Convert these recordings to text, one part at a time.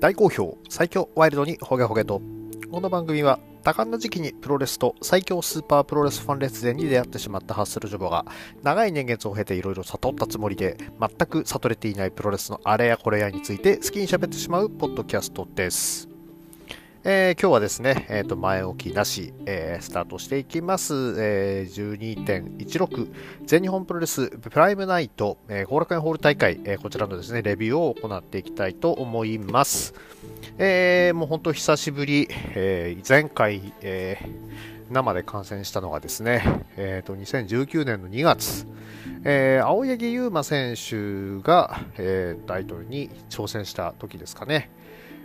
大好評最強ワイルドにホゲホゲと。この番組は多感な時期にプロレスと最強スーパープロレスファン列伝に出会ってしまったハッスルジョボが長い年月を経ていろいろ悟ったつもりで全く悟れていないプロレスのあれやこれやについて好きに喋ってしまうポッドキャストです。えー、今日はですね、えー、と前置きなし、えー、スタートしていきます。えー、12.16全日本プロレスプライムナイト後、えー、楽園ホール大会、えー、こちらのですねレビューを行っていきたいと思います。えー、もう本当久しぶり、えー、前回、えー、生で観戦したのがですね、えー、と2019年の2月、えー、青柳優馬選手が、えー、タイトルに挑戦した時ですかね。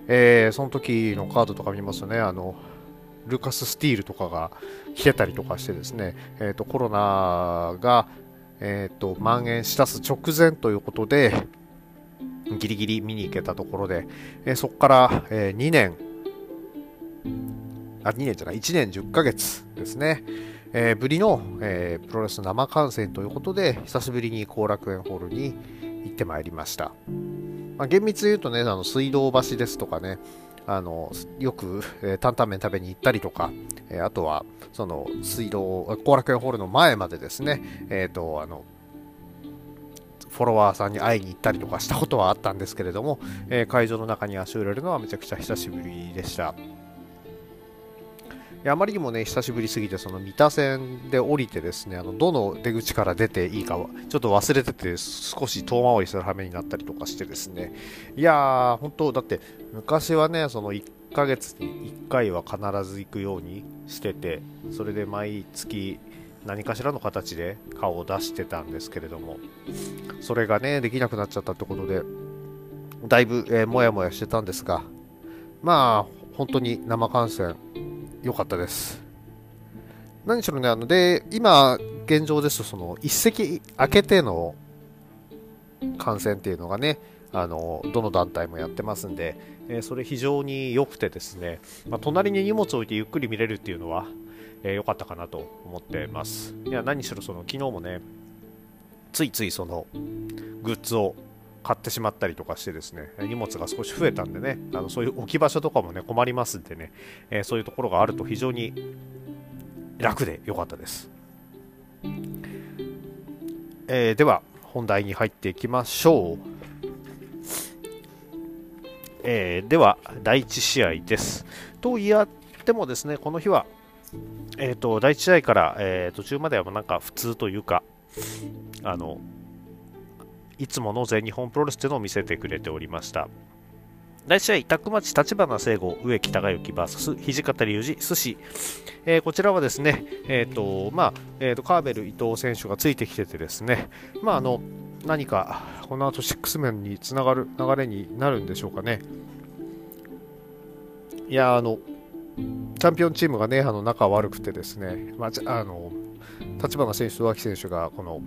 えー、その時のカードとか見ますとね、あの、ルカス・スティールとかが来てたりとかしてですね、えーと、コロナが、えーと、蔓延しだす直前ということで、ギリギリ見に行けたところで、えー、そこから、えー、2年、あ、2年じゃない、1年10ヶ月ですね。えー、ぶりの、え、プロレス生観戦ということで、久しぶりに後楽園ホールに行ってまいりました。まあ、厳密に言うとね、あの水道橋ですとかね、あのよく、えー、担々麺食べに行ったりとか、えー、あとはその水道後楽園ホールの前までですね、えーとあのフォロワーさんに会いに行ったりとかしたことはあったんですけれども、えー、会場の中に足を入れるのはめちゃくちゃ久しぶりでした。あまりにもね、久しぶりすぎて、その三田線で降りてですね、あの、どの出口から出ていいかは、ちょっと忘れてて、少し遠回りする羽目になったりとかしてですね、いやー、本当だって、昔はね、その1ヶ月に1回は必ず行くようにしてて、それで毎月、何かしらの形で顔を出してたんですけれども、それがね、できなくなっちゃったってことで、だいぶ、えー、もやもやしてたんですが、まあ、本当に生観戦、良かったです。何しろね、あの、で、今、現状ですと、その、一席空けての観戦っていうのがね、あの、どの団体もやってますんで、えー、それ非常に良くてですね、まあ、隣に荷物を置いてゆっくり見れるっていうのは、えー、良かったかなと思ってます。いや、何しろその、昨日もね、ついついその、グッズを買ってしまったりとかしてですね、荷物が少し増えたんでね、あのそういう置き場所とかもね、困りますんでね、えー、そういうところがあると非常に楽で良かったです。えー、では、本題に入っていきましょう。えー、では、第1試合です。と言ってもですね、この日は、えーと、第1試合から、えー、途中まではなんか普通というか、あのいつもの全日本プロレスというのを見せてくれておりました。第1試合、タックマッチ、立花聖吾、植木隆之 VS 土方隆二、寿司、えー、こちらはですね、えーとまあえーと、カーベル伊藤選手がついてきててですね、まあ、あの何かこの後6面につながる流れになるんでしょうかね。いやあのチャンピオンチームがね、あの仲悪くてですね、まあ、あの立花選手と脇選手がこの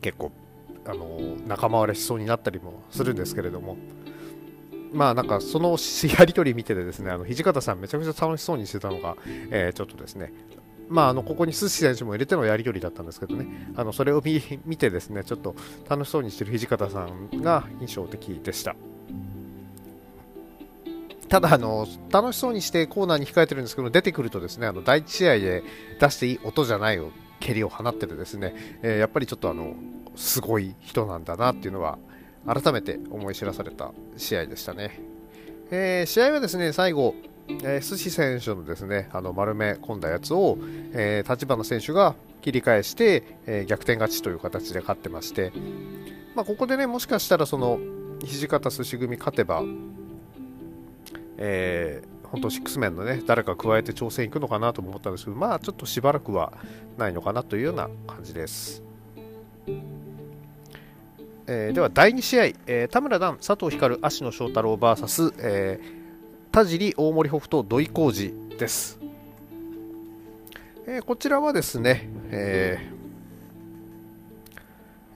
結構あの仲間割れしそうになったりもするんですけれども、まあなんかそのやり取り見ててですね、あの土方さんめちゃくちゃ楽しそうにしてたのが、えー、ちょっとですね、まあ、あのここに寿司選手も入れてのやり取りだったんですけどね、あのそれを見てですね、ちょっと楽しそうにしてる土方さんが印象的でした。ただあの、楽しそうにしてコーナーに控えてるんですけど、出てくるとですね、あの第1試合で出していい音じゃない蹴りを放っててですね、えー、やっぱりちょっとあのすごい人なんだなっていうのは改めて思い知らされた試合でしたね。えー、試合はですね最後、えー、寿司選手のですねあの丸め込んだやつを、えー、立花選手が切り返して、えー、逆転勝ちという形で勝ってまして、まあ、ここでねもしかしたらその土方寿司組勝てば、えー、本当、シックスメンのね、誰か加えて挑戦いくのかなと思ったんですけど、まあ、ちょっとしばらくはないのかなというような感じです。えー、では、第2試合、えー、田村段、佐藤光、芦野翔太郎 VS、えー、田尻、大森北斗、土井浩二です。えー、こちらはですね、えー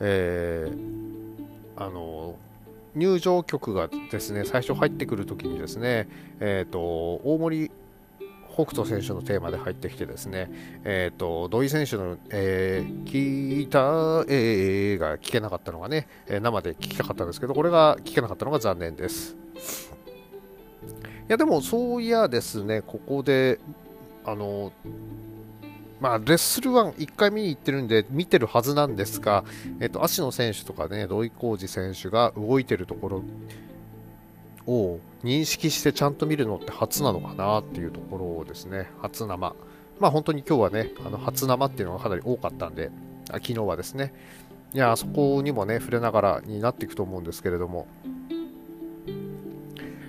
えー、あの入場曲がですね最初入ってくるときにですね、えーと、大森北斗選手のテーマで入ってきてですね、えーと、土井選手の、えー、聞いた、えー、が聞けなかったのがね、え生で聞きたかったんですけど、これが聞けなかったのが残念です。いや、でもそういやですね、ここで、あの、まあ、レッスル1、1回見に行ってるんで、見てるはずなんですが、えっと、足野選手とかね、土井浩二選手が動いてるところを認識してちゃんと見るのって初なのかなっていうところですね、初生。まあ、本当に今日はね、あの初生っていうのがかなり多かったんで、あ昨日はですね、いや、そこにもね、触れながらになっていくと思うんですけれども、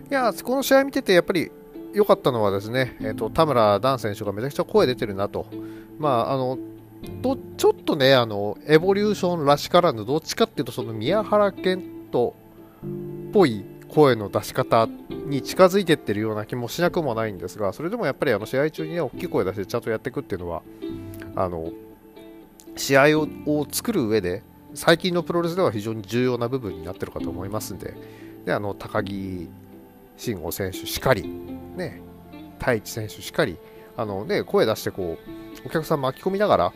いや、この試合見てて、やっぱり良かったのはですね、えーと、田村ダン選手がめちゃくちゃ声出てるなと。まあ、あのとちょっとね、あの、エボリューションらしからぬ、どっちかっていうと、その宮原健人っぽい声の出し方に近づいてってるような気もしなくもないんですが、それでもやっぱりあの試合中にね、大きい声出してちゃんとやっていくっていうのは、あの、試合をを作る上で、最近のプロレスでは非常に重要な部分になってるかと思いますんで、で、あの、高木慎吾選手しかり、ね、太一選手しかり、あのね、声出してこう、お客さん巻き込みながら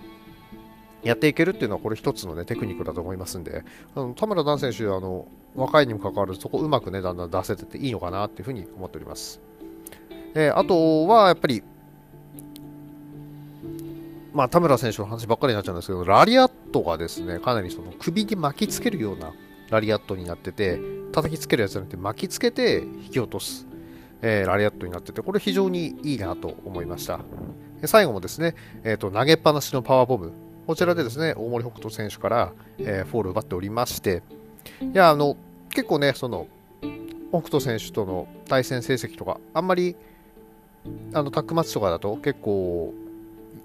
やっていけるっていうのは、これ一つのね、テクニックだと思いますんで、あの田村段選手、あの、若いにもかかわらず、そこうまくね、だんだん出せてていいのかなっていうふうに思っております。えー、あとは、やっぱり、まあ、田村選手の話ばっかりになっちゃうんですけど、ラリアットがですね、かなりその首に巻きつけるようなラリアットになってて、叩きつけるやつじゃなくて巻きつけて引き落とす。えー、ラリアットになってて、これ非常にいいなと思いました。最後もですね、えーと、投げっぱなしのパワーボム、こちらでですね、大森北斗選手から、えー、フォールを奪っておりまして、いや、あの、結構ね、その、北斗選手との対戦成績とか、あんまり、あの、タックマッチとかだと結構、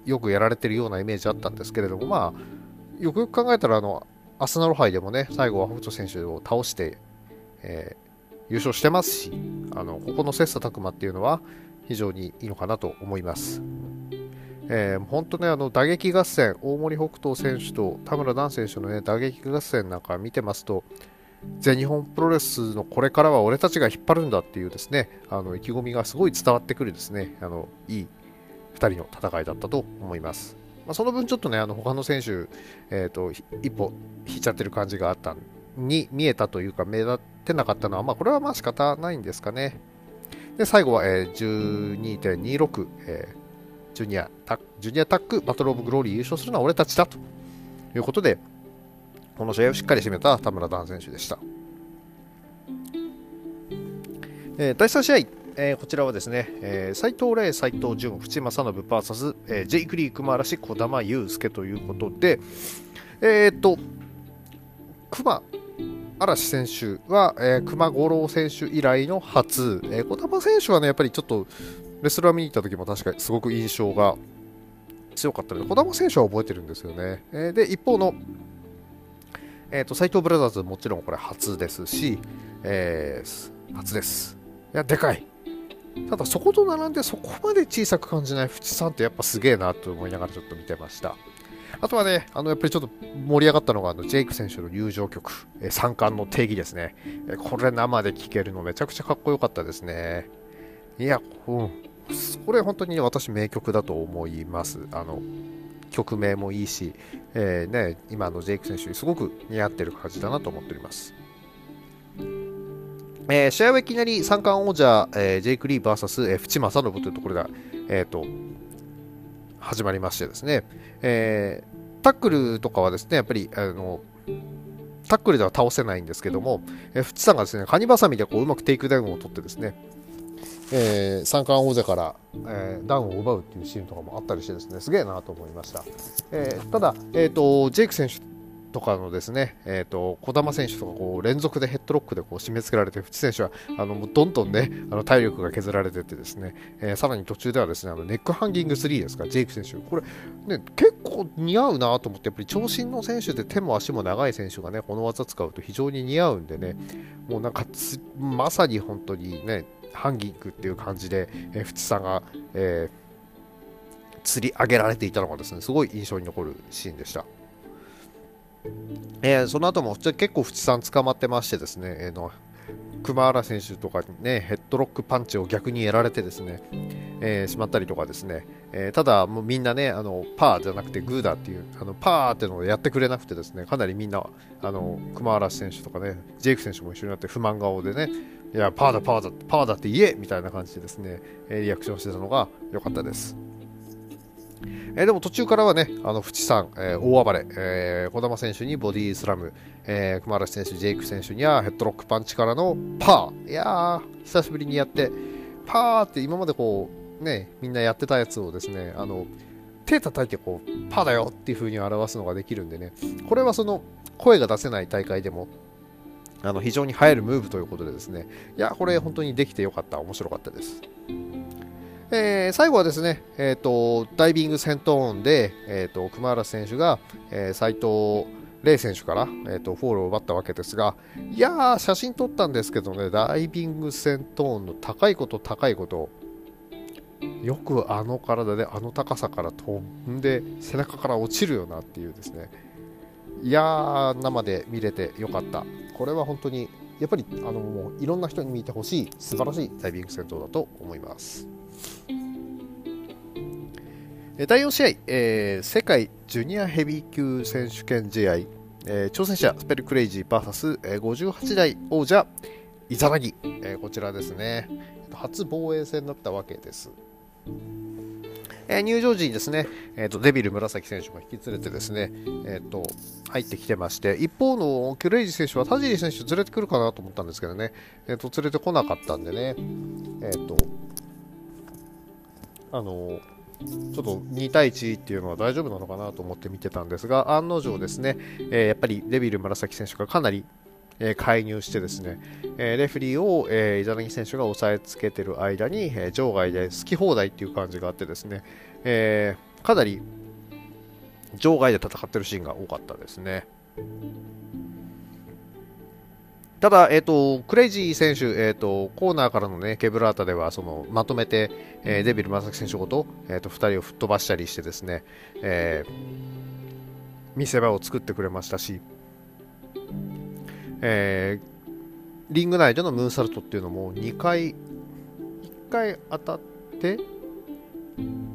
よくやられてるようなイメージあったんですけれども、まあ、よくよく考えたら、あの、アスナロ杯でもね、最後は北斗選手を倒して、え優勝してますし、あのここの切磋琢磨っていうのは非常にいいのかなと思います。えー、本当ね、あの打撃合戦、大森北斗選手と田村段選手の、ね、打撃合戦なんか見てますと、全日本プロレスのこれからは俺たちが引っ張るんだっていうですね、あの意気込みがすごい伝わってくるですね、あのいい2人の戦いだったと思います。まあ、その分ちょっとね、あの他の選手、えーと、一歩引いちゃってる感じがあったに見えたというか、目立ってなかったのは、まあ、これはまあ仕方ないんですかね。で、最後は、えー、12.26、えー、ジュニアタジュニアタックバトルオブグローリー優勝するのは俺たちだということで、この試合をしっかり締めた田村段選手でした。えー、第3試合、えー、こちらはですね、えー、斉藤麗、斉藤潤、淵正信 VS、えー、ジェイクリー、熊嵐、児玉悠介ということで、えー、っと、熊嵐選手は、えー、熊五郎選手以来の初、えー、小玉選手はね、やっぱりちょっとレスラー見に行った時も確かにすごく印象が強かったので、小玉選手は覚えてるんですよね。えー、で、一方の、えーと、斎藤ブラザーズもちろんこれ初ですし、えー、初です。いや、でかい。ただ、そこと並んでそこまで小さく感じない淵さんってやっぱすげえなと思いながらちょっと見てました。あとはね、あのやっぱりちょっと盛り上がったのが、あのジェイク選手の入場曲、え三冠の定義ですね。えこれ生で聴けるのめちゃくちゃかっこよかったですね。いや、うん、これ本当に、私名曲だと思います。あの曲名もいいし、えー、ね、今のジェイク選手にすごく似合ってる感じだなと思っております。えー、試合はいきなり三冠王者、えー、ジェイク・リー VS、えー、淵正信というところが、えーと、始まりましてですね、えタックルとかはですね、やっぱり、あの、タックルでは倒せないんですけども、えー、渕さんがですね、カニバサミでこううまくテイクダウンを取ってですね、えー、三冠王者から、えー、ダウンを奪うっていうシーンとかもあったりしてですね、すげえなと思いました。えー、ただ、えーと、ジェイク選手とかのですね、えーと、児玉選手とかこう連続でヘッドロックでこう締め付けられて、渕選手はあのもうどんどんねあの体力が削られててですね、えー、さらに途中ではですねあのネックハンギング3ですか、ジェイク選手、これ、ね、結構似合うなと思って、やっぱり長身の選手で手も足も長い選手がねこの技使うと非常に似合うんでね、もうなんかまさに本当にね、ハンギングっていう感じで、えー、淵さんが、えー、釣り上げられていたのがですね、すごい印象に残るシーンでした。えー、その後も結構、淵さん捕まってましてですね、えー、の熊原選手とかにね、ヘッドロックパンチを逆にやられてですね、えー、しまったりとかですね、えー、ただもうみんなね、あのパーじゃなくてグーだっていう、あのパーっていうのをやってくれなくてですね、かなりみんな、あの熊原選手とかね、ジェイク選手も一緒になって不満顔でね、いや、パーだ、パーだ、パーだって言えみたいな感じでですね、えリアクションしてたのが良かったです。え、でも途中からはね、あの、淵さん、えー、大暴れ、えー、児玉選手にボディスラム、えー、熊原選手、ジェイク選手にはヘッドロックパンチからのパー。いやー、久しぶりにやって、パーって今までこう、ね、みんなやってたやつをですね、あの、手叩いてこう、パーだよっていう風に表すのができるんでね、これはその、声が出せない大会でも、あの非常に映えるムーブということでですね、いや、これ本当にできてよかった、面白かったです。えー、最後はですね、えーと、ダイビング戦闘音で、えーと、熊原選手が、えー、斉藤麗選手から、えーと、フォールを奪ったわけですが、いやー、写真撮ったんですけどね、ダイビング戦闘音の高いこと高いこと、よくあの体であの高さから飛んで背中から落ちるよなっていうですね、いやー、生で見れてよかった。これは本当にやっぱりあのもういろんな人に見てほしい素晴らしいダイビング戦闘だと思います。第4試合、えー、世界ジュニアヘビー級選手権試合、えー、挑戦者スペルクレイジー VS、えー、58代王者イザナギ、えー、こちらですね初防衛戦だったわけです、えー、入場時にですね、えーと、デビル紫選手も引き連れてですね、えーと、入ってきてまして一方のクレイジ選手は田尻選手連れてくるかなと思ったんですけどね、えーと、連れてこなかったんでね、えー、とあのちょっと2対1っていうのは大丈夫なのかなと思って見てたんですが、案の定ですね、えー、やっぱりデビル紫選手がかなり、え、介入してですね、え、レフェリーを、えー、イザナギ選手が押さえつけてる間に、え、場外で好き放題っていう感じがあってですね、え、かなり場外で戦ってるシーンが多かったですね。ただ、え、ー、と、クレイジー選手、え、ー、と、コーナーからのね、ケブラータでは、その、まとめて、えー、デビル・マサキ選手ごと、えっ、と、2人を吹っ飛ばしたりしてですね、え見せ場を作ってくれましたし、えリング内でのムーンサルトっていうのも2回、1回当たって、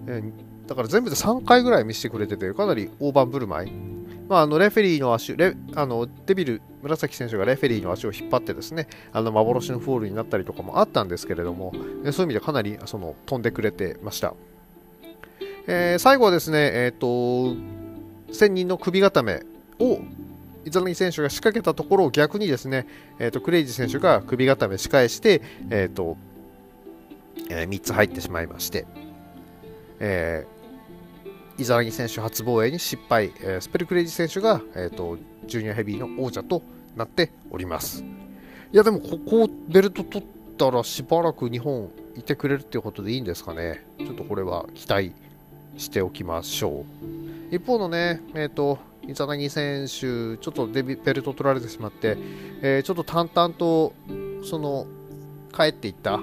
えだから全部で3回ぐらい見せてくれてて、かなり大盤振る舞い。まあ、あのレフェリーの足レあのデビル紫選手がレフェリーの足を引っ張ってですねあの幻のフォールになったりとかもあったんですけれどもそういう意味でかなりその飛んでくれてました、えー、最後はですね、えーと、1000人の首固めをイザナギ選手が仕掛けたところを逆にですね、えーと、クレイジー選手が首固め仕返して、えーとえー、3つ入ってしまいまして、えーイザナギ選手初防衛に失敗、えー、スペルクレイジー選手が、えーと、ジュニアヘビーの王者となっております。いやでもここベルト取ったらしばらく日本いてくれるっていうことでいいんですかね。ちょっとこれは期待しておきましょう。一方のねえっ、ー、とイザナギ選手ちょっとデビベルト取られてしまって、えー、ちょっと淡々とその帰っていった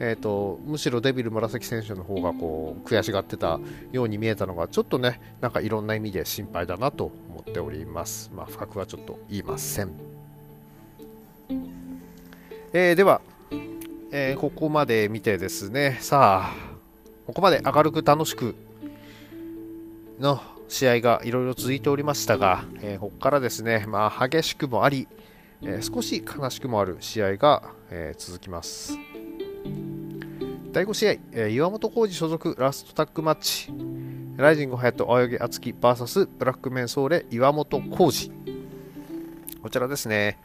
えーと、むしろデビル紫選手の方がこう悔しがってたように見えたのがちょっとねなんかいろんな意味で心配だなと思っております。まあ、深くはちょっと言いません。えー、では、えー、ここまで見てですねさあここまで明るく楽しくの試合がいろいろ続いておりましたが、えー、ここからですね、まあ、激しくもあり、え少し悲しくもある試合が、え続きます。第5試合、えー、岩本浩二所属ラストタッグマッチ、ライジング隼人青柳敦樹 VS ブラックメンソーレ岩本浩二。こちらですね。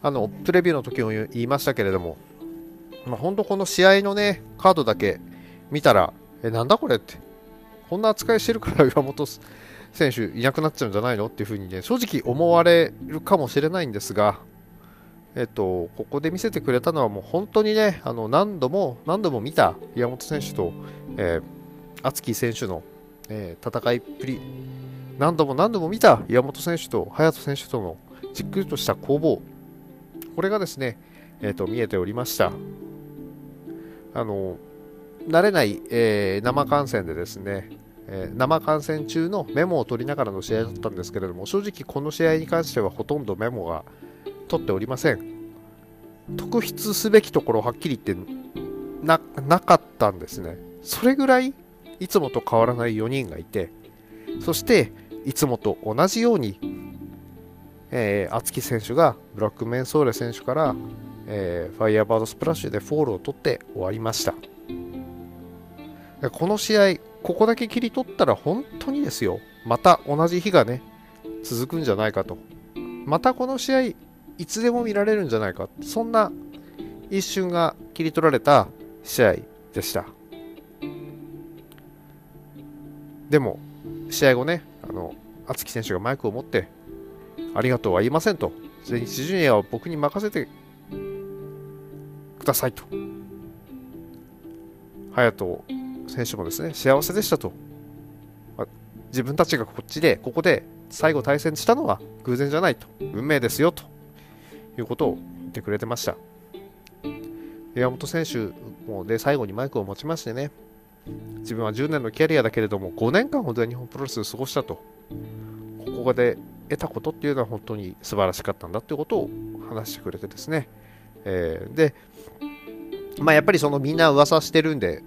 あの、プレビューの時も言いましたけれども、まあ、本当この試合のね、カードだけ見たら、え、なんだこれって。こんな扱いしてるから岩本選手いなくなっちゃうんじゃないの？っていうふうにね、正直思われるかもしれないんですが、えっと、ここで見せてくれたのはもう本当にね、あの何度も何度も見た岩本選手と、えー、敦貴選手の、えー、戦いっぷり、何度も何度も見た岩本選手と隼人選手とのじっくりとした攻防、これがですね、えーと、見えておりました。あの慣れない、えー、生観戦でですね、えー、生観戦中のメモを取りながらの試合だったんですけれども、正直この試合に関してはほとんどメモが取っておりません。特筆すべきところはっきり言ってなかったんですね。それぐらいいつもと変わらない4人がいてそしていつもと同じように、えー、選手がブラックメンソーレ選手から、えー、ファイアバードスプラッシュでフォールを取って終わりました。この試合ここだけ切り取ったら本当にですよ。また同じ日がね続くんじゃないかと。またこの試合いつでも見られるんじゃないか。そんな一瞬が切り取られた試合でした。でも試合後ねあの敦樹選手がマイクを持ってありがとうは言いませんと。全日ジュニアを僕に任せてくださいと。隼人選手もですね幸せでしたと、ま自分たちがこっちでここで最後対戦したのは偶然じゃないと。運命ですよと。いうことを言ってくれてました。山本選手もで最後にマイクを持ちましてね自分は10年のキャリアだけれども5年間ほど日本プロレスを過ごしたと。ここで得たことっていうのは本当に素晴らしかったんだっていうことを話してくれてですね、えー、で、まあ、やっぱりそのみんな噂してるんで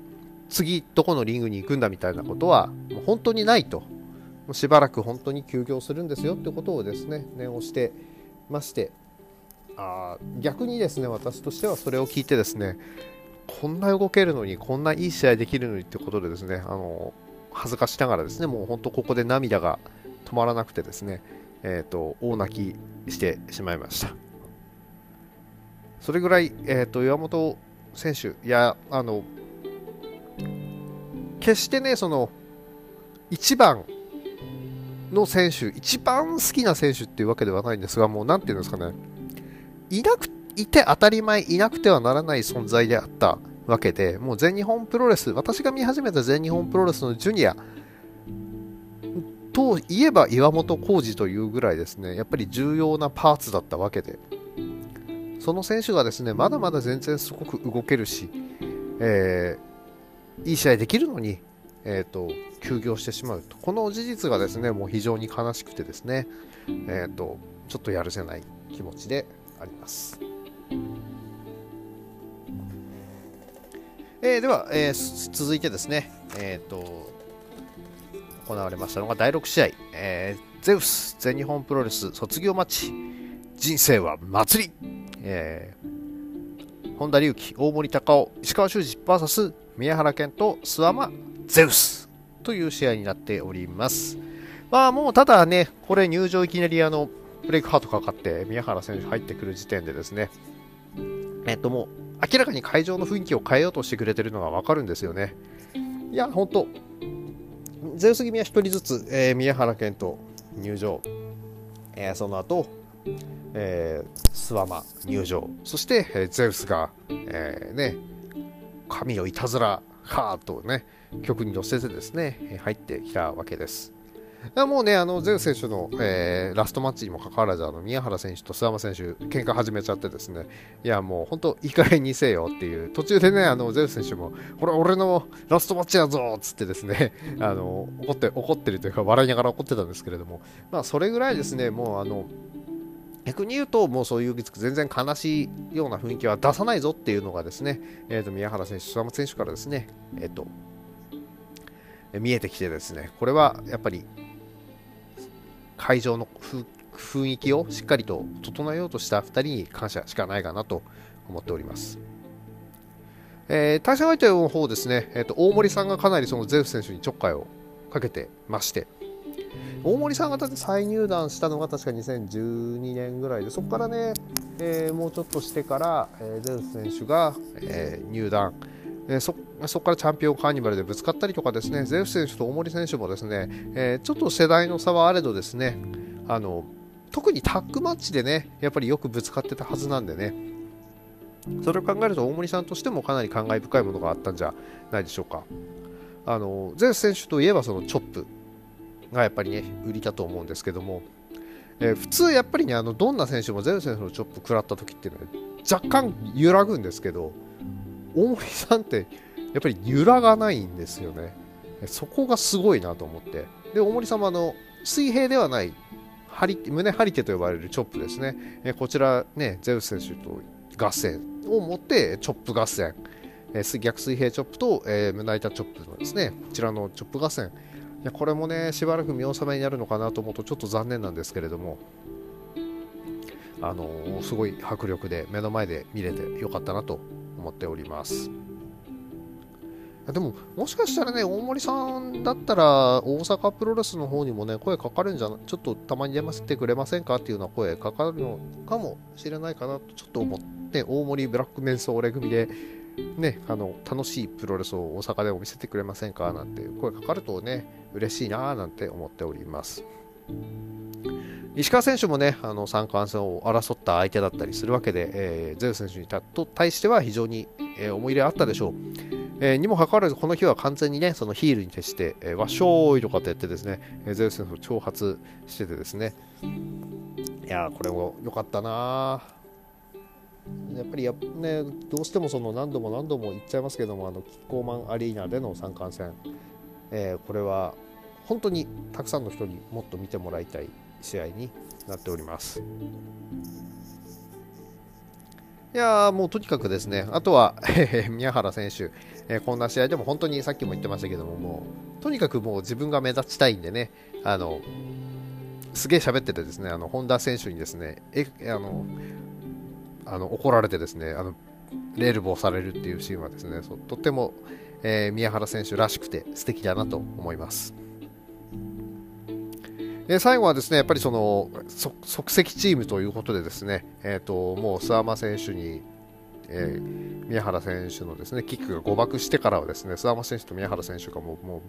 次どこのリングに行くんだみたいなことは本当にないと。しばらく本当に休業するんですよってことをですね念をしてまして。あ逆にですね私としてはそれを聞いてですねこんな動けるのにこんないい試合できるのにってことでですねあの恥ずかしながらですねもう本当ここで涙が止まらなくてですねえっ、ー、と大泣きしてしまいました。それぐらい、えーと、岩本選手いやあの決してねその一番の選手一番好きな選手っていうわけではないんですがもう何て言うんですかね。いなくいて当たり前いなくてはならない存在であったわけでもう全日本プロレス私が見始めた全日本プロレスのジュニアといえば岩本浩二というぐらいですねやっぱり重要なパーツだったわけで。その選手がですねまだまだ全然すごく動けるし、えー、いい試合できるのに、えーと、休業してしまうと。この事実がですねもう非常に悲しくてですね、えーとちょっとやるせない気持ちであります。えー、では、えー、続いてですね、えーと、行われましたのが第6試合、えー、ゼウス全日本プロレス卒業マッチ。人生は祭り、えー、本田隆起、大森隆夫、石川修司 VS 宮原健と諏訪間ゼウスという試合になっております。まあもうただね、これ入場いきなりあのブレイクハートかかって宮原選手入ってくる時点でですね、えっともう明らかに会場の雰囲気を変えようとしてくれてるのがわかるんですよね。いや、ほんと、ゼウス組は1人ずつ、えー、宮原健と入場、えー、その後、えー、スワマ入場、そして、えー、ゼウスが、えー、ね、神のいたずらかとね、曲に乗せてですね、入ってきたわけです。もうね、あのゼウ選手の、えー、ラストマッチにもかかわらず、あの宮原選手と諏訪間選手、喧嘩始めちゃってですね、いや、もう本当、いい加減にせよっていう、途中でね、あのゼウス選手も、これ、俺のラストマッチやぞっつってですね、あの怒って怒ってるというか、笑いながら怒ってたんですけれども、まあ、それぐらいですね、もう、あの、逆に言うと、もうそういう全然悲しいような雰囲気は出さないぞっていうのがですね、えー、と宮原選手、諏訪選手からですね、えっ、ー、と、見えてきてですね、これはやっぱり会場の雰囲気をしっかりと整えようとした2人に感謝しかないかなと思っております。えー、対戦相手の方ですね、えーと、大森さんがかなりそのゼウス選手にちょっかいをかけてまして、大森さんが再入団したのが確か2012年ぐらいで、そこからね、えー、もうちょっとしてから、えー、ゼウス選手が、えー、入団、えそそこからチャンピオンカーニバルでぶつかったりとかですねゼウス選手と大森選手もですね、えー、ちょっと世代の差はあれどですねあの特にタッグマッチでねやっぱりよくぶつかってたはずなんでね。それを考えると大森さんとしてもかなり感慨深いものがあったんじゃないでしょうか。あのゼウス選手といえばそのチョップ。がやっぱりね売りだと思うんですけども、えー、普通やっぱりねあのどんな選手もゼウス選手のチョップ食らった時っていうのは若干揺らぐんですけど大森さんってやっぱり揺らがないんですよね。そこがすごいなと思って。で、大森様の水平ではない張り胸張り手と呼ばれるチョップですね。えこちらね、ゼウス選手と合戦を持ってチョップ合戦。え逆水平チョップと、え胸板チョップのですね、こちらのチョップ合戦。いやこれもね、しばらく見納めになるのかなと思うとちょっと残念なんですけれども、あのすごい迫力で目の前で見れてよかったなと思っております。でも、もしかしたらね、大森さんだったら、大阪プロレスの方にもね、声かかるんじゃない、ちょっとたまに出ませてくれませんかっていうような声かかるのかもしれないかなと、ちょっと思って、大森ブラックメンソーレ組で、ね、あの楽しいプロレスを大阪でも見せてくれませんかなんて声かかるとね、嬉しいななんて思っております。石川選手もね、あの三冠戦を争った相手だったりするわけで、えー、ゼウ選手に対しては非常に、えー、思い入れあったでしょう。えー、にもかかわらず、この日は完全にね、そのヒールに徹して、えー、わっしょーいとかってやってですね、えー、ゼウス選手を挑発しててですね、いやこれも良かったなやっぱりや、ね、どうしてもその何度も何度も言っちゃいますけども、あのキッコーマンアリーナでの三冠戦、えー、これは本当にたくさんの人にもっと見てもらいたい試合になっております。いやもうとにかくですね、あとは 宮原選手、えー、こんな試合でも本当にさっきも言ってましたけども、もうとにかくもう自分が目立ちたいんでね、あのすげえ喋っててですね、あの本田選手にですね、えあのあの怒られてですね、あのレールボーされるっていうシーンはですね、とっても、えー、宮原選手らしくて素敵だなと思います。え最後はですねやっぱりその即席チームということでですね、えーと、もう諏訪間選手に、えー、宮原選手のですねキックが誤爆してからはですね諏訪間選手と宮原選手がもうもう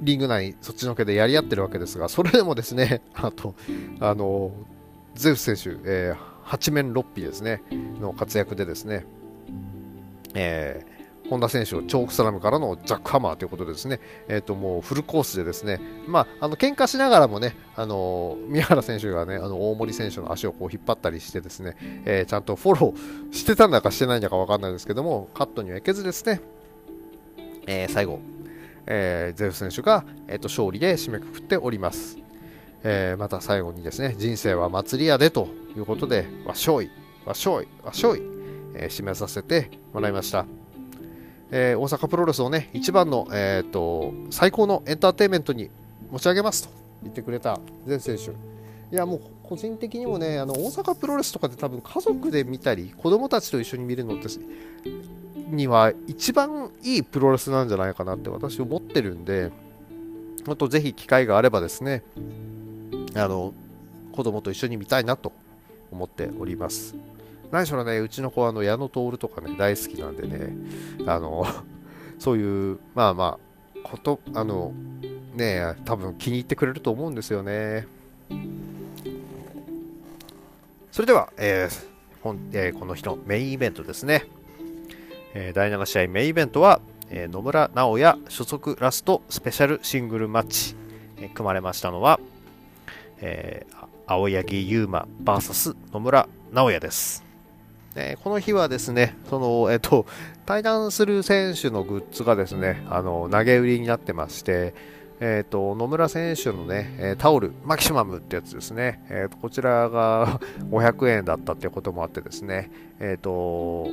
リング内そっちのけでやり合ってるわけですがそれでもですねあとあのゼウス選手、えー、八面六臂ですね。の活躍でですね、えー本田選手をチョークスラムからのジャックハマーということでですね、えー、ともうフルコースでですね、まあ、あの喧嘩しながらもね、あの宮原選手がね、あの大森選手の足をこう引っ張ったりしてですね、えー、ちゃんとフォローしてたんだかしてないんだか分かんないですけども、カットにはいけずですね、えー、最後、えー、ゼウス選手が、えー、と勝利で締めくくっております。えー、また最後にですね、人生は祭り屋でということで、わっしょい、わしょい、わっしょい、えー、締めさせてもらいました。えー、大阪プロレスをね、一番の、えーと、最高のエンターテインメントに持ち上げますと言ってくれた全選手。いやもう個人的にもね、あの大阪プロレスとかで多分家族で見たり、子供たちと一緒に見るのってには一番いいプロレスなんじゃないかなって私思ってるんで、あとぜひ機会があればですね、あの子供と一緒に見たいなと思っております。何しろね、うちの子はあの矢野徹とかね、大好きなんでね、あの、そういう、まあまあ、こと、あの、ね、多分気に入ってくれると思うんですよね。それでは、えー本えー、この日のメインイベントですね。えー、第7試合メインイベントは、えー、野村直哉所属ラストスペシャルシングルマッチ、え、組まれましたのは、えー、青柳優馬 VS 野村直哉です。えこの日はですね、その、えっと、対談する選手のグッズがですね、あの、投げ売りになってまして、えっ、と、野村選手のね、タオル、マキシマムってやつですね、えっ、と、こちらが 500円だったってこともあってですね、えっ、と、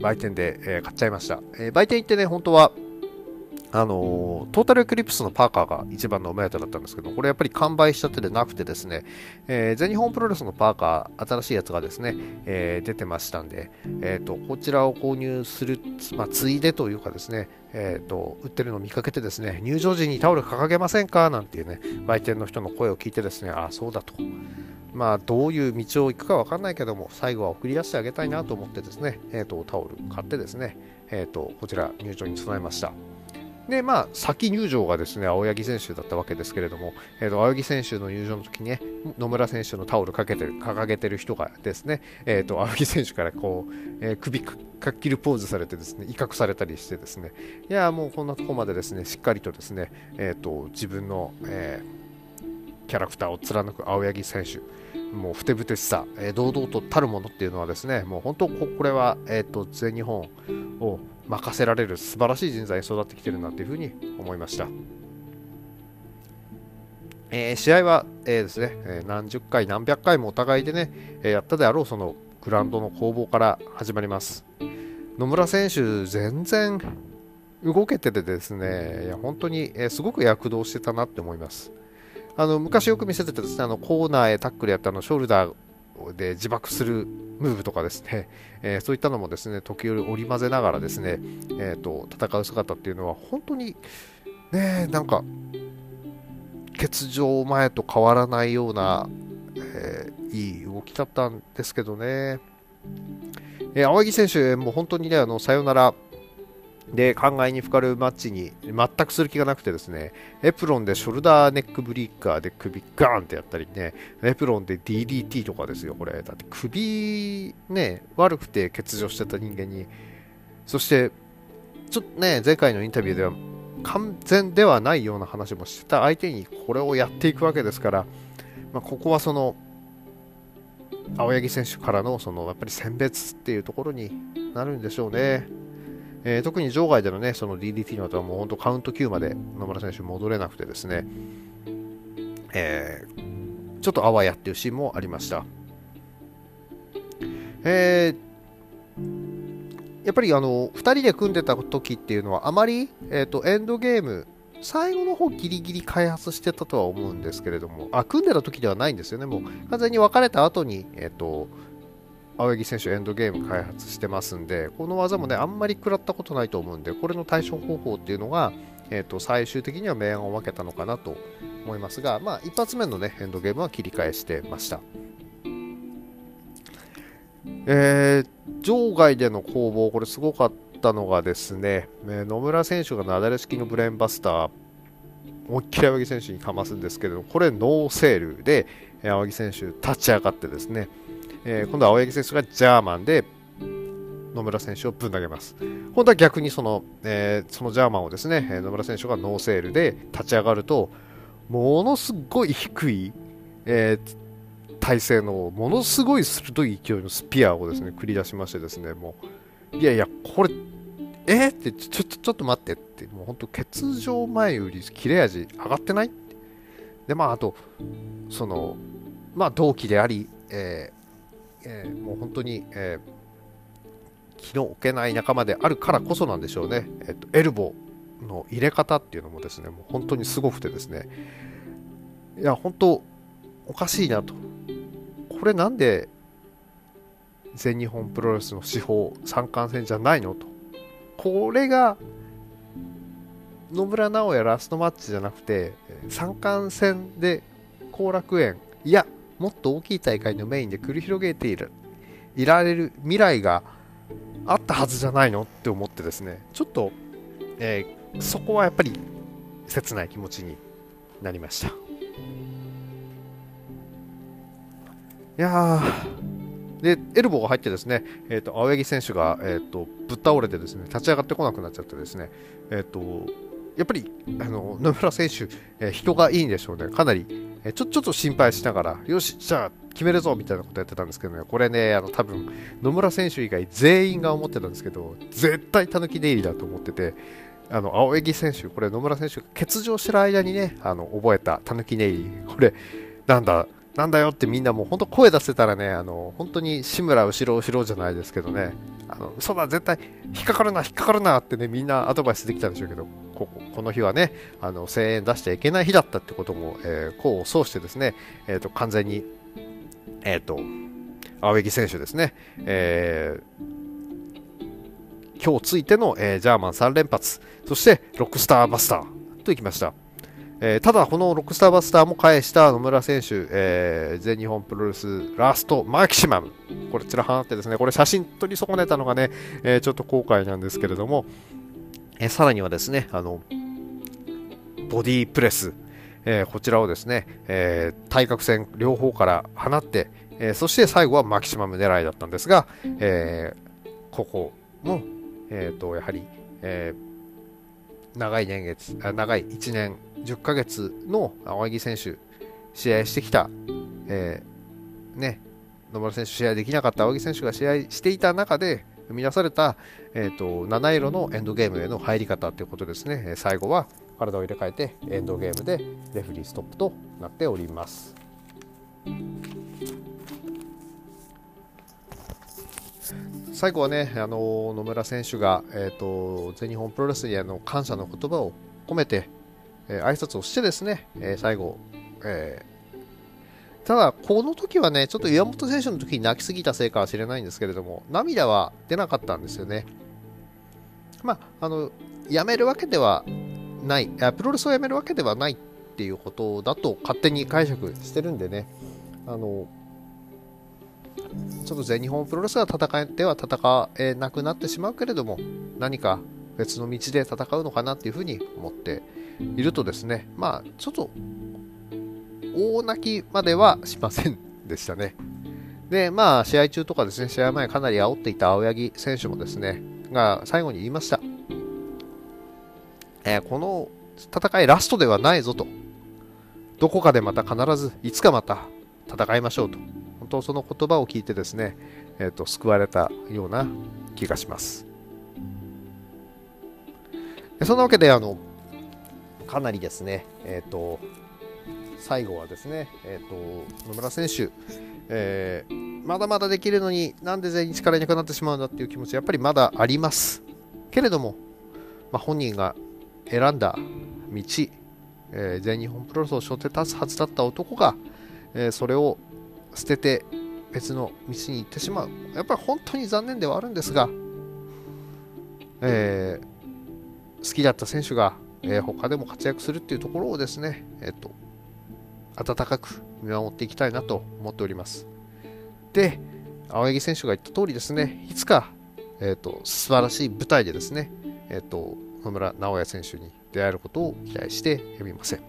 売店で、え買っちゃいました。え売店行ってね、本当は、あのトータルエクリプスのパーカーが一番のお目当てだったんですけど、これやっぱり完売しちゃってでなくてですね、えー、全日本プロレスのパーカー、新しいやつがですね、えー、出てましたんで、えーと、こちらを購入する、まあ、ついでというかですね、えーと、売ってるのを見かけてですね、入場時にタオル掲げませんか？なんていうね、売店の人の声を聞いてですね、ああ、そうだと。まあ、どういう道を行くか分かんないけども、最後は送り出してあげたいなと思ってですね、えーと、タオル買ってですね、えーとこちら入場に備えました。で、まあ、先入場がですね、青柳選手だったわけですけれども、えーと、青柳選手の入場の時にね、野村選手のタオルかけてる、掲げてる人がですね、えーと、青柳選手からこう、えー、首かっきるポーズされてですね、威嚇されたりしてですね、いや、もうこんなとこまでですね、しっかりとですね、えーと、自分の、えー、キャラクターを貫く青柳選手、もうふてぶてしさ、えー、堂々とたるものっていうのはですね、もう本当これは、えーと全日本を任せられる素晴らしい人材に育ってきてるなというふうに思いました。えー、試合は、えー、ですね、え、何十回何百回もお互いでね、えやったであろうそのグラウンドの攻防から始まります。野村選手、全然動けててですね、いや本当に、えすごく躍動してたなって思います。あの昔よく見せてたですね、あのコーナーへタックルやったあのショルダーで自爆するムーブとかですね、えー、そういったのもですね時折織り交ぜながらですね、えーと、戦う姿っていうのは本当にねなんか欠場前と変わらないような、えー、いい動きだったんですけどね、えー、青木選手もう本当にねあのさよならで、考えにかかるマッチに全くする気がなくてですね、エプロンでショルダーネックブリーカーで首ガーンってやったりね、エプロンで DDT とかですよ、これ。だって首ね、悪くて欠場してた人間に、そして、ちょっとね、前回のインタビューでは完全ではないような話もしてた相手にこれをやっていくわけですから、まあ、ここはその、青柳選手からのそのやっぱり選別っていうところになるんでしょうね。えー、特に場外でのね、その DDT の後はもう本当カウント9まで野村選手戻れなくてですね、えー、ちょっとあわやっていうシーンもありました。えー、やっぱりあの2人で組んでた時っていうのはあまり、えーと、エンドゲーム最後の方ギリギリ開発してたとは思うんですけれどもあ組んでた時ではないんですよねもう完全に別れた後にえっ、ー、と青柳選手エンドゲーム開発してますんで、この技もね、あんまり食らったことないと思うんで、これの対処方法っていうのが、えーと、最終的には明暗を分けたのかなと思いますが、まあ、一発目のね、エンドゲームは切り返してました。えー、場外での攻防、これすごかったのがですね、え、野村選手がなだれ式のブレーンバスター、思いっきり青柳選手にかますんですけれども、これノーセールで、青柳選手立ち上がってですね、えー、今度は青柳選手がジャーマンで野村選手をぶん投げます。本当は逆にその,、えー、そのジャーマンをですね、野村選手がノーセールで立ち上がると、ものすごい低い、えー、体勢のものすごい鋭い勢いのスピアをですね繰り出しましてですね、もう、いやいや、これ、えー、ってちょ、ちょ、ちょっと待ってって、もう本当、欠場前より切れ味上がってない？で、まあ、あと、その、まあ、同期であり、えーえー、もう本当に、えー、気の置けない仲間であるからこそなんでしょうね、えーと、エルボーの入れ方っていうのもですね、もう本当にすごくてですね、いや、本当、おかしいなと。これなんで全日本プロレスの司法三冠戦じゃないのと。これが野村直哉ラストマッチじゃなくて三冠戦で後楽園いやもっと大きい大会のメインで繰り広げている。いられる未来があったはずじゃないのって思ってですね。ちょっと、えー、そこはやっぱり切ない気持ちになりました。いやでエルボーが入ってですね、えーと、青柳選手が、えーと、ぶっ倒れてですね立ち上がってこなくなっちゃってですね、えーとやっぱりあの野村選手、えー、人がいいんでしょうね、かなりえちょちょっと心配しながら、よし、じゃあ決めるぞみたいなことやってたんですけどね、これね、あの多分野村選手以外全員が思ってたんですけど、絶対たぬき寝入りだと思ってて、あの青柳選手、これ野村選手が欠場してる間にね、あの覚えたたぬき寝入り、これ、なんだ、なんだよってみんなもう本当声出せたらね、あの本当に志村後ろ後ろじゃないですけどね、あの嘘だ、絶対引っかかるな、引っかかるなってね、みんなアドバイスできたんでしょうけど、ここの日はね、あの声援出しちゃいけない日だったってことも、えー、功を奏してですね、えーと、完全に、えーと、青柳選手ですね、えー、今日ついての、えー、ジャーマン3連発、そしてロックスターバスターといきました。えー、ただ、このロックスターバスターも返した野村選手、えー、全日本プロレスラストマキシマム、これ、ちらはってですね、これ、写真撮り損ねたのがね、えー、ちょっと後悔なんですけれども、えさらにはですね、あの、ボディープレス、えー、こちらをですね、えー、対角線両方から放って、えー、そして最後はマキシマム狙いだったんですが、えここも、えーと、やはり、え長い年月、長い1年10ヶ月の青柳選手、試合してきた、えね、野村選手試合できなかった青柳選手が試合していた中で、生み出された、えーと、七色のエンドゲームへの入り方ということですね、最後は体を入れ替えてエンドゲームでレフリーストップとなっております。最後はね、あの野村選手が、えーと、全日本プロレスへの感謝の言葉を込めて、えー、挨拶をしてですね、えー、最後、えーただ、この時はね、ちょっと岩本選手の時に泣きすぎたせいかもしれないんですけれども、涙は出なかったんですよね。まあ、あの、やめるわけではない、プロレスをやめるわけではないっていうことだと勝手に解釈してるんでね、あの、ちょっと全日本プロレスが戦えては戦えなくなってしまうけれども、何か別の道で戦うのかなっていうふうに思っているとですね、まあ、ちょっと大泣きまではしませんでしたね。で、まあ、試合中とかですね、試合前かなり煽っていた青柳選手もですね、が最後に言いました。えー、この戦いラストではないぞと。どこかでまた必ず、いつかまた戦いましょうと。本当その言葉を聞いてですね、えっ、ー、と、救われたような気がします。そんなわけで、あの、かなりですね、えっ、ー、と、最後はですね、えっ、ー、と、野村選手、えー、まだまだできるのになんで全員力いなくなってしまうんだっていう気持ちやっぱりまだあります。けれども、まあ、本人が選んだ道、えー、全日本プロレスを背負って立つはずだった男が、えー、それを捨てて別の道に行ってしまう。やっぱり本当に残念ではあるんですが、えー、好きだった選手が、えー、他でも活躍するっていうところをですね、えっ、と、温かく見守っていきたいなと思っております。で、青柳選手が言った通りですね、いつか、えーと、素晴らしい舞台でですね、えーと、野村直哉選手に出会えることを期待してやみません。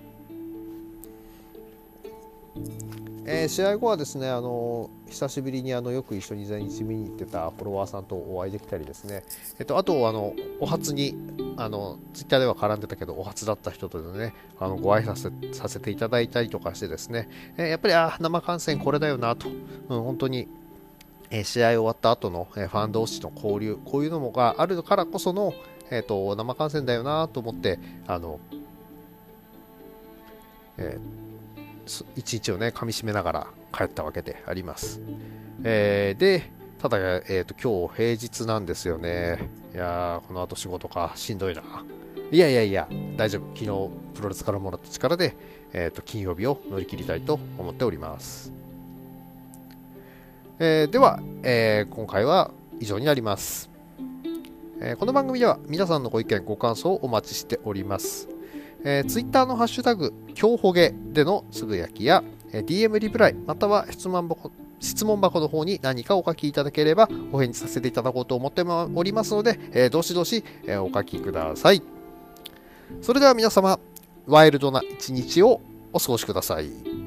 えー、試合後はですね、あの久しぶりにあのよく一緒に全日見に行ってたフォロワーさんとお会いできたりですね、えっと、あとあのお初にあのツイッターでは絡んでたけどお初だった人とねあのご挨拶させていただいたりとかしてですね、えー、やっぱりあ生観戦これだよなと、うん、本当に、試合終わった後の、ファン同士の交流こういうのもがあるからこその、えーと、生観戦だよなと思ってあの、えー一日をね、噛み締めながら帰ったわけであります。えー、で、ただ、えーと、今日平日なんですよね。いやー、この後仕事か、しんどいな。いやいやいや、大丈夫。昨日、プロレスからもらった力で、えーと、金曜日を乗り切りたいと思っております。えー、では、えー、今回は以上になります、えー、この番組では皆さんのご意見、ご感想をお待ちしております。えー、Twitter のハッシュタグ、今日ほげでのつぶやきや、えー、DM リプライ、または質問箱質問箱の方に何かお書きいただければお返事させていただこうと思っておりますので、えー、どしどし、えー、お書きください。それでは皆様、ワイルドな一日をお過ごしください。